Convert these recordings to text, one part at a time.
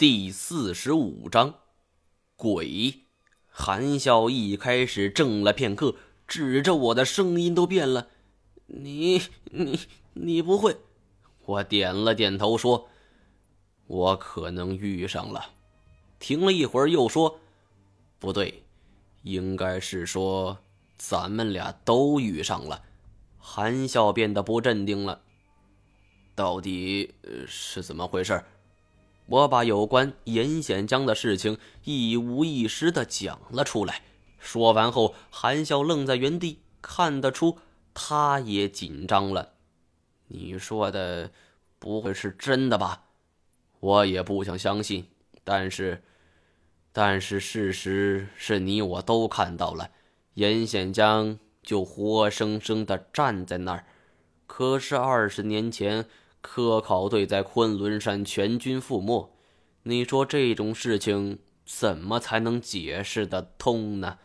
第四十五章，鬼。韩笑一开始怔了片刻，指着我的声音都变了：“你、你、你不会？”我点了点头，说：“我可能遇上了。”停了一会儿，又说：“不对，应该是说咱们俩都遇上了。”韩笑变得不镇定了：“到底是怎么回事？”我把有关严显江的事情一五一十的讲了出来。说完后，韩笑愣在原地，看得出他也紧张了。你说的不会是真的吧？我也不想相信，但是，但是事实是你我都看到了，严显江就活生生的站在那儿。可是二十年前。科考队在昆仑山全军覆没，你说这种事情怎么才能解释得通呢？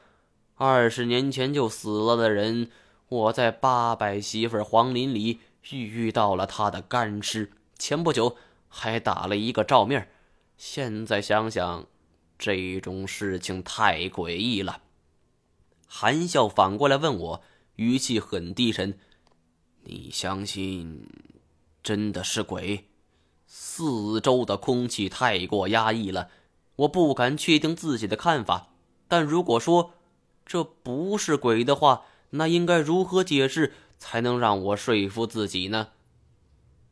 二十年前就死了的人，我在八百媳妇黄林里遇到了他的干尸，前不久还打了一个照面。现在想想，这种事情太诡异了。韩笑反过来问我，语气很低沉：“你相信？”真的是鬼！四周的空气太过压抑了，我不敢确定自己的看法。但如果说这不是鬼的话，那应该如何解释才能让我说服自己呢？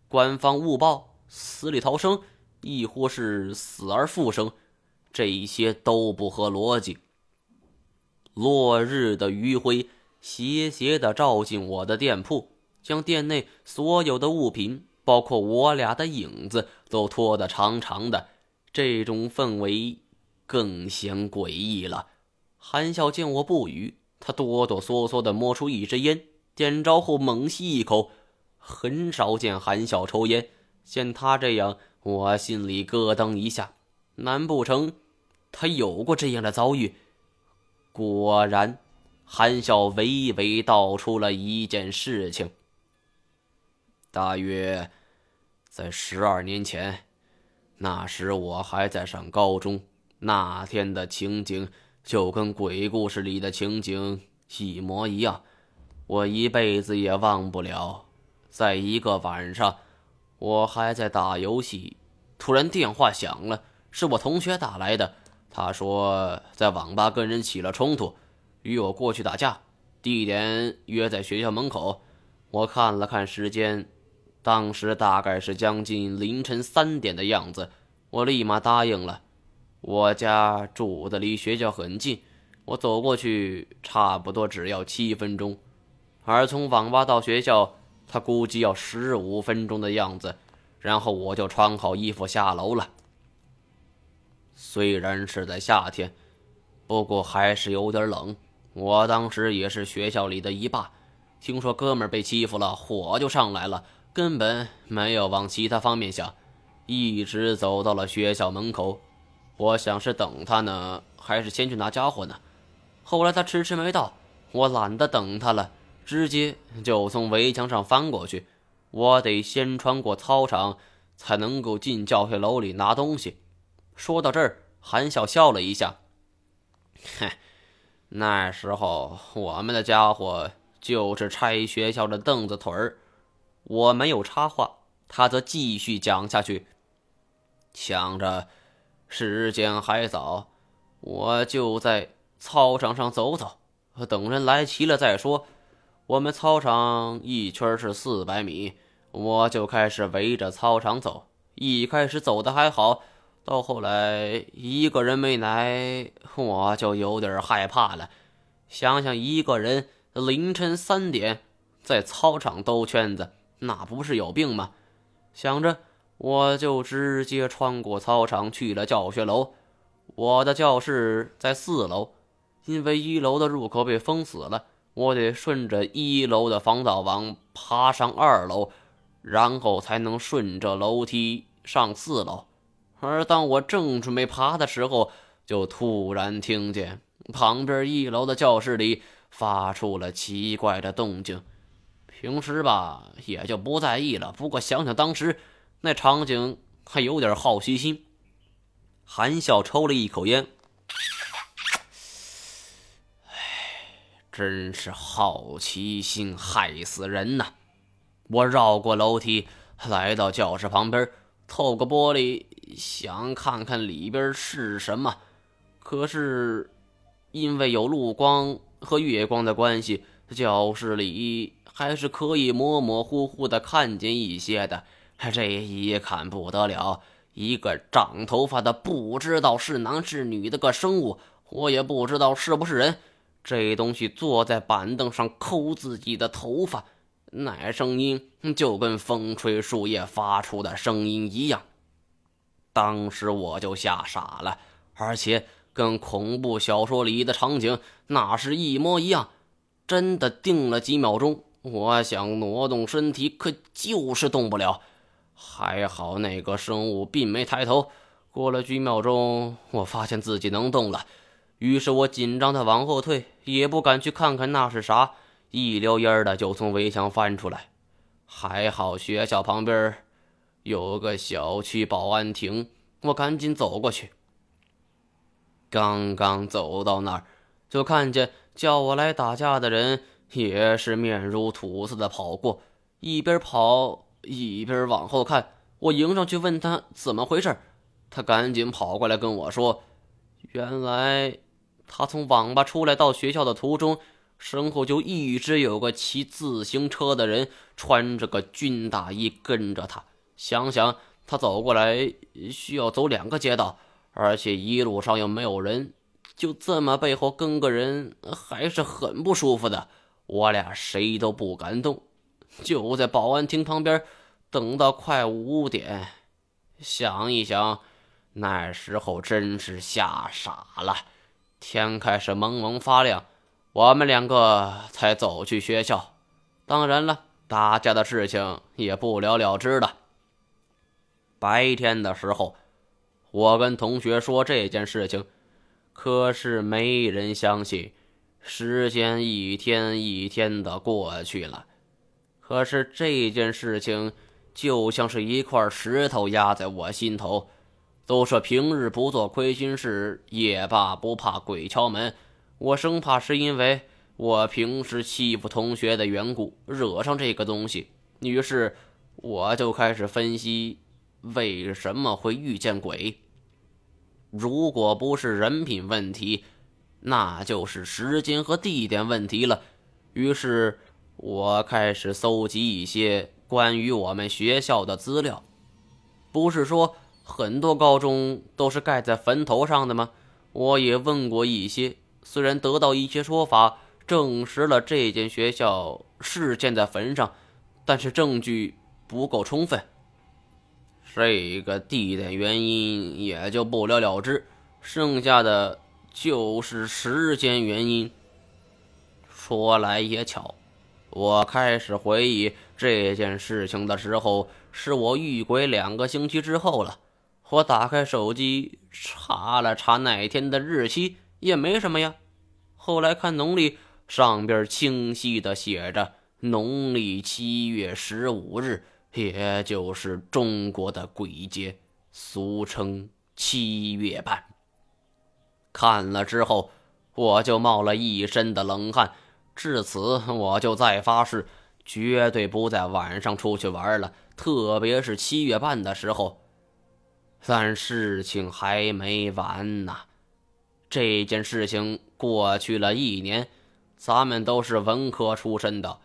官方误报、死里逃生，亦或是死而复生，这些都不合逻辑。落日的余晖斜斜地照进我的店铺。将店内所有的物品，包括我俩的影子，都拖得长长的。这种氛围更显诡异了。韩笑见我不语，他哆哆嗦嗦地摸出一支烟，点着后猛吸一口。很少见韩笑抽烟，见他这样，我心里咯噔一下。难不成他有过这样的遭遇？果然，韩笑娓娓道出了一件事情。大约在十二年前，那时我还在上高中。那天的情景就跟鬼故事里的情景一模一样，我一辈子也忘不了。在一个晚上，我还在打游戏，突然电话响了，是我同学打来的。他说在网吧跟人起了冲突，约我过去打架，地点约在学校门口。我看了看时间。当时大概是将近凌晨三点的样子，我立马答应了。我家住的离学校很近，我走过去差不多只要七分钟，而从网吧到学校，他估计要十五分钟的样子。然后我就穿好衣服下楼了。虽然是在夏天，不过还是有点冷。我当时也是学校里的一霸，听说哥们被欺负了，火就上来了。根本没有往其他方面想，一直走到了学校门口。我想是等他呢，还是先去拿家伙呢？后来他迟迟没到，我懒得等他了，直接就从围墙上翻过去。我得先穿过操场，才能够进教学楼里拿东西。说到这儿，韩笑笑了一下：“嘿，那时候我们的家伙就是拆学校的凳子腿儿。”我没有插话，他则继续讲下去。想着时间还早，我就在操场上走走，等人来齐了再说。我们操场一圈是四百米，我就开始围着操场走。一开始走的还好，到后来一个人没来，我就有点害怕了。想想一个人凌晨三点在操场兜圈子。那不是有病吗？想着，我就直接穿过操场去了教学楼。我的教室在四楼，因为一楼的入口被封死了，我得顺着一楼的防盗网爬上二楼，然后才能顺着楼梯上四楼。而当我正准备爬的时候，就突然听见旁边一楼的教室里发出了奇怪的动静。平时吧，也就不在意了。不过想想当时那场景，还有点好奇心。韩笑抽了一口烟，唉，真是好奇心害死人呐！我绕过楼梯，来到教室旁边，透过玻璃想看看里边是什么，可是因为有路光和月光的关系，教室里还是可以模模糊糊的看见一些的。这一看不得了，一个长头发的不知道是男是女的个生物，我也不知道是不是人。这东西坐在板凳上抠自己的头发，那声音就跟风吹树叶发出的声音一样。当时我就吓傻了，而且跟恐怖小说里的场景那是一模一样。真的定了几秒钟，我想挪动身体，可就是动不了。还好那个生物并没抬头。过了几秒钟，我发现自己能动了，于是我紧张的往后退，也不敢去看看那是啥，一溜烟的就从围墙翻出来。还好学校旁边有个小区保安亭，我赶紧走过去。刚刚走到那儿，就看见叫我来打架的人也是面如土色的跑过，一边跑。一边往后看，我迎上去问他怎么回事，他赶紧跑过来跟我说：“原来他从网吧出来到学校的途中，身后就一直有个骑自行车的人，穿着个军大衣跟着他。想想他走过来需要走两个街道，而且一路上又没有人，就这么背后跟个人，还是很不舒服的。我俩谁都不敢动。”就在保安亭旁边等到快五点，想一想，那时候真是吓傻了。天开始蒙蒙发亮，我们两个才走去学校。当然了，打架的事情也不了了之了。白天的时候，我跟同学说这件事情，可是没人相信。时间一天一天的过去了。可是这件事情就像是一块石头压在我心头。都说平日不做亏心事，夜罢不怕鬼敲门。我生怕是因为我平时欺负同学的缘故，惹上这个东西。于是我就开始分析为什么会遇见鬼。如果不是人品问题，那就是时间和地点问题了。于是。我开始搜集一些关于我们学校的资料，不是说很多高中都是盖在坟头上的吗？我也问过一些，虽然得到一些说法证实了这间学校是建在坟上，但是证据不够充分。这个地点原因也就不了了之，剩下的就是时间原因。说来也巧。我开始回忆这件事情的时候，是我遇鬼两个星期之后了。我打开手机查了查那天的日期，也没什么呀。后来看农历，上边清晰的写着农历七月十五日，也就是中国的鬼节，俗称七月半。看了之后，我就冒了一身的冷汗。至此，我就再发誓，绝对不在晚上出去玩了，特别是七月半的时候。但事情还没完呢，这件事情过去了一年，咱们都是文科出身的，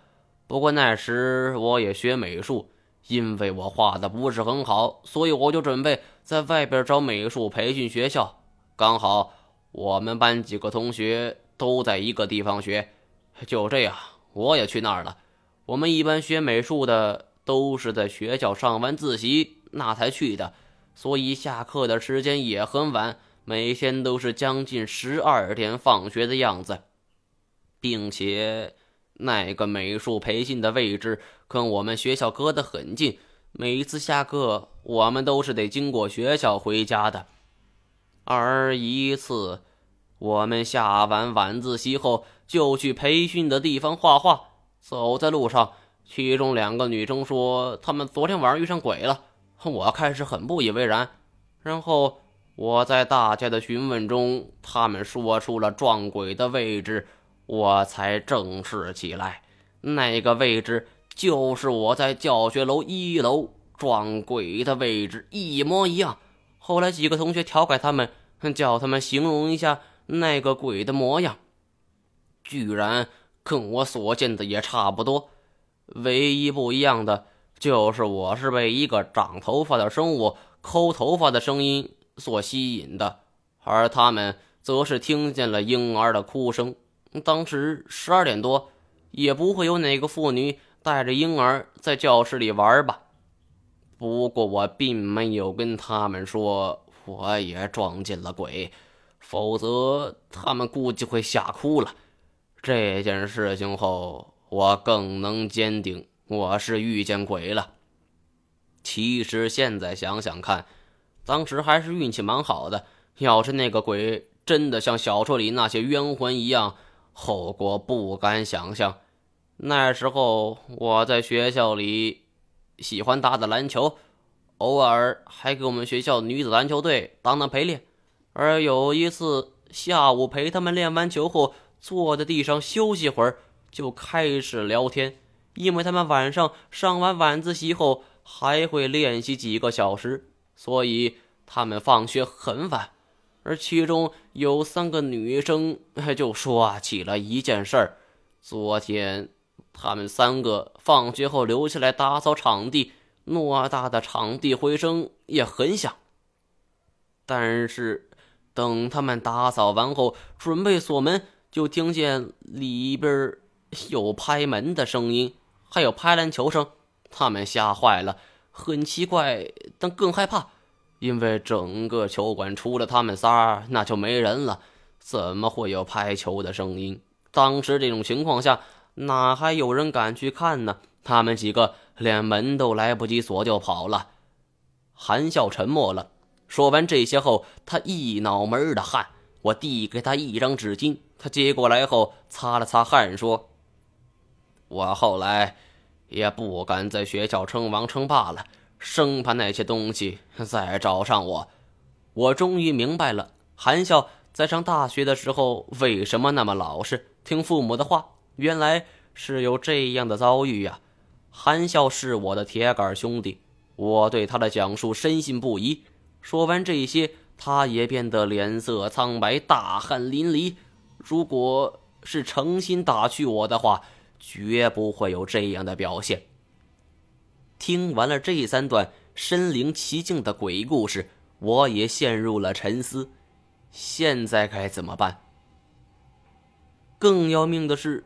不过那时我也学美术，因为我画的不是很好，所以我就准备在外边找美术培训学校。刚好我们班几个同学都在一个地方学。就这样，我也去那儿了。我们一般学美术的都是在学校上完自习那才去的，所以下课的时间也很晚，每天都是将近十二点放学的样子，并且那个美术培训的位置跟我们学校隔得很近，每一次下课我们都是得经过学校回家的。而一次，我们下完晚自习后。就去培训的地方画画。走在路上，其中两个女生说他们昨天晚上遇上鬼了。我开始很不以为然，然后我在大家的询问中，他们说出了撞鬼的位置，我才正视起来。那个位置就是我在教学楼一楼撞鬼的位置，一模一样。后来几个同学调侃他们，叫他们形容一下那个鬼的模样，居然跟我所见的也差不多。唯一不一样的就是我是被一个长头发的生物抠头发的声音所吸引的，而他们则是听见了婴儿的哭声。当时十二点多。也不会有哪个妇女带着婴儿在教室里玩吧？不过我并没有跟他们说我也撞见了鬼，否则他们估计会吓哭了。这件事情后，我更能坚定我是遇见鬼了。其实现在想想看，当时还是运气蛮好的。要是那个鬼真的像小说里那些冤魂一样，后果不敢想象。那时候我在学校里喜欢打打篮球，偶尔还给我们学校女子篮球队当当陪练。而有一次下午陪他们练完球后，坐在地上休息会儿，就开始聊天。因为他们晚上上完晚自习后还会练习几个小时，所以他们放学很晚。而其中有三个女生就说起了一件事儿：昨天。他们三个放学后留下来打扫场地，偌大的场地回声也很响。但是，等他们打扫完后，准备锁门，就听见里边有拍门的声音，还有拍篮球声。他们吓坏了，很奇怪，但更害怕，因为整个球馆除了他们仨，那就没人了，怎么会有拍球的声音？当时这种情况下。哪还有人敢去看呢？他们几个连门都来不及锁就跑了。韩笑沉默了。说完这些后，他一脑门的汗。我递给他一张纸巾，他接过来后擦了擦汗，说：“我后来也不敢在学校称王称霸了，生怕那些东西再找上我。”我终于明白了，韩笑在上大学的时候为什么那么老实，听父母的话。原来是有这样的遭遇呀！韩笑是我的铁杆兄弟，我对他的讲述深信不疑。说完这些，他也变得脸色苍白，大汗淋漓。如果是诚心打趣我的话，绝不会有这样的表现。听完了这三段身临其境的鬼故事，我也陷入了沉思。现在该怎么办？更要命的是。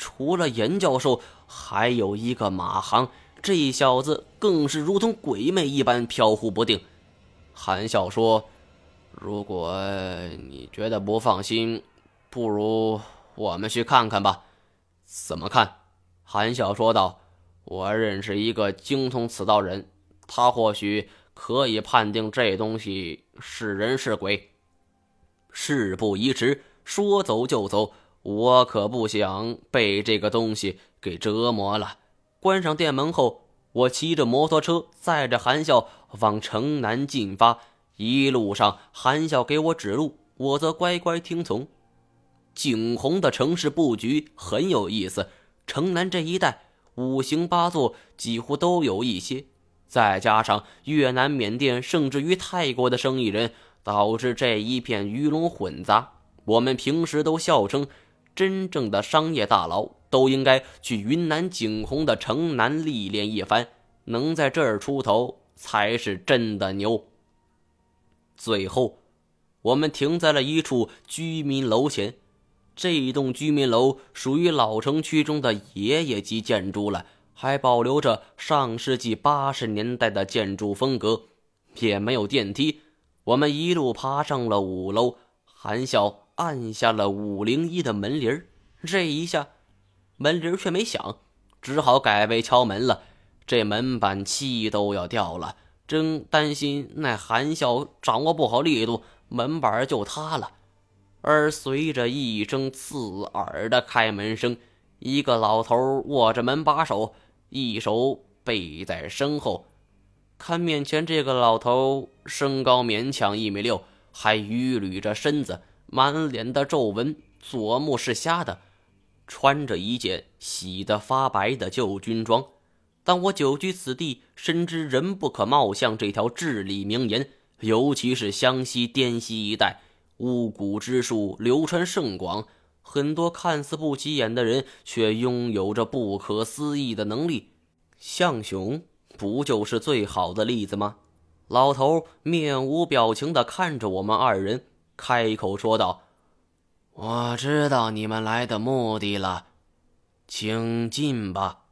除了严教授，还有一个马航，这小子更是如同鬼魅一般飘忽不定。韩笑说：“如果你觉得不放心，不如我们去看看吧。”怎么看？韩笑说道：“我认识一个精通此道人，他或许可以判定这东西是人是鬼。”事不宜迟，说走就走。我可不想被这个东西给折磨了。关上店门后，我骑着摩托车载着韩笑往城南进发。一路上，韩笑给我指路，我则乖乖听从。景洪的城市布局很有意思，城南这一带五行八作几乎都有一些，再加上越南、缅甸甚至于泰国的生意人，导致这一片鱼龙混杂。我们平时都笑称。真正的商业大佬都应该去云南景洪的城南历练一番，能在这儿出头才是真的牛。最后，我们停在了一处居民楼前，这栋居民楼属于老城区中的爷爷级建筑了，还保留着上世纪八十年代的建筑风格，也没有电梯。我们一路爬上了五楼，含笑。按下了五零一的门铃这一下，门铃却没响，只好改为敲门了。这门板气都要掉了，真担心那含笑掌握不好力度，门板就塌了。而随着一声刺耳的开门声，一个老头握着门把手，一手背在身后，看面前这个老头，身高勉强一米六，还伛捋着身子，满脸的皱纹，左目是瞎的，穿着一件洗得发白的旧军装。但我久居此地，深知人不可貌相这条至理名言。尤其是湘西滇西一带，巫蛊之术流传甚广，很多看似不起眼的人，却拥有着不可思议的能力。向雄不就是最好的例子吗？老头面无表情地看着我们二人，开口说道：“我知道你们来的目的了，请进吧。”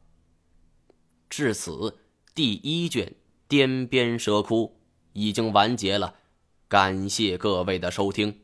至此，第一卷《滇边蛇窟》已经完结了，感谢各位的收听。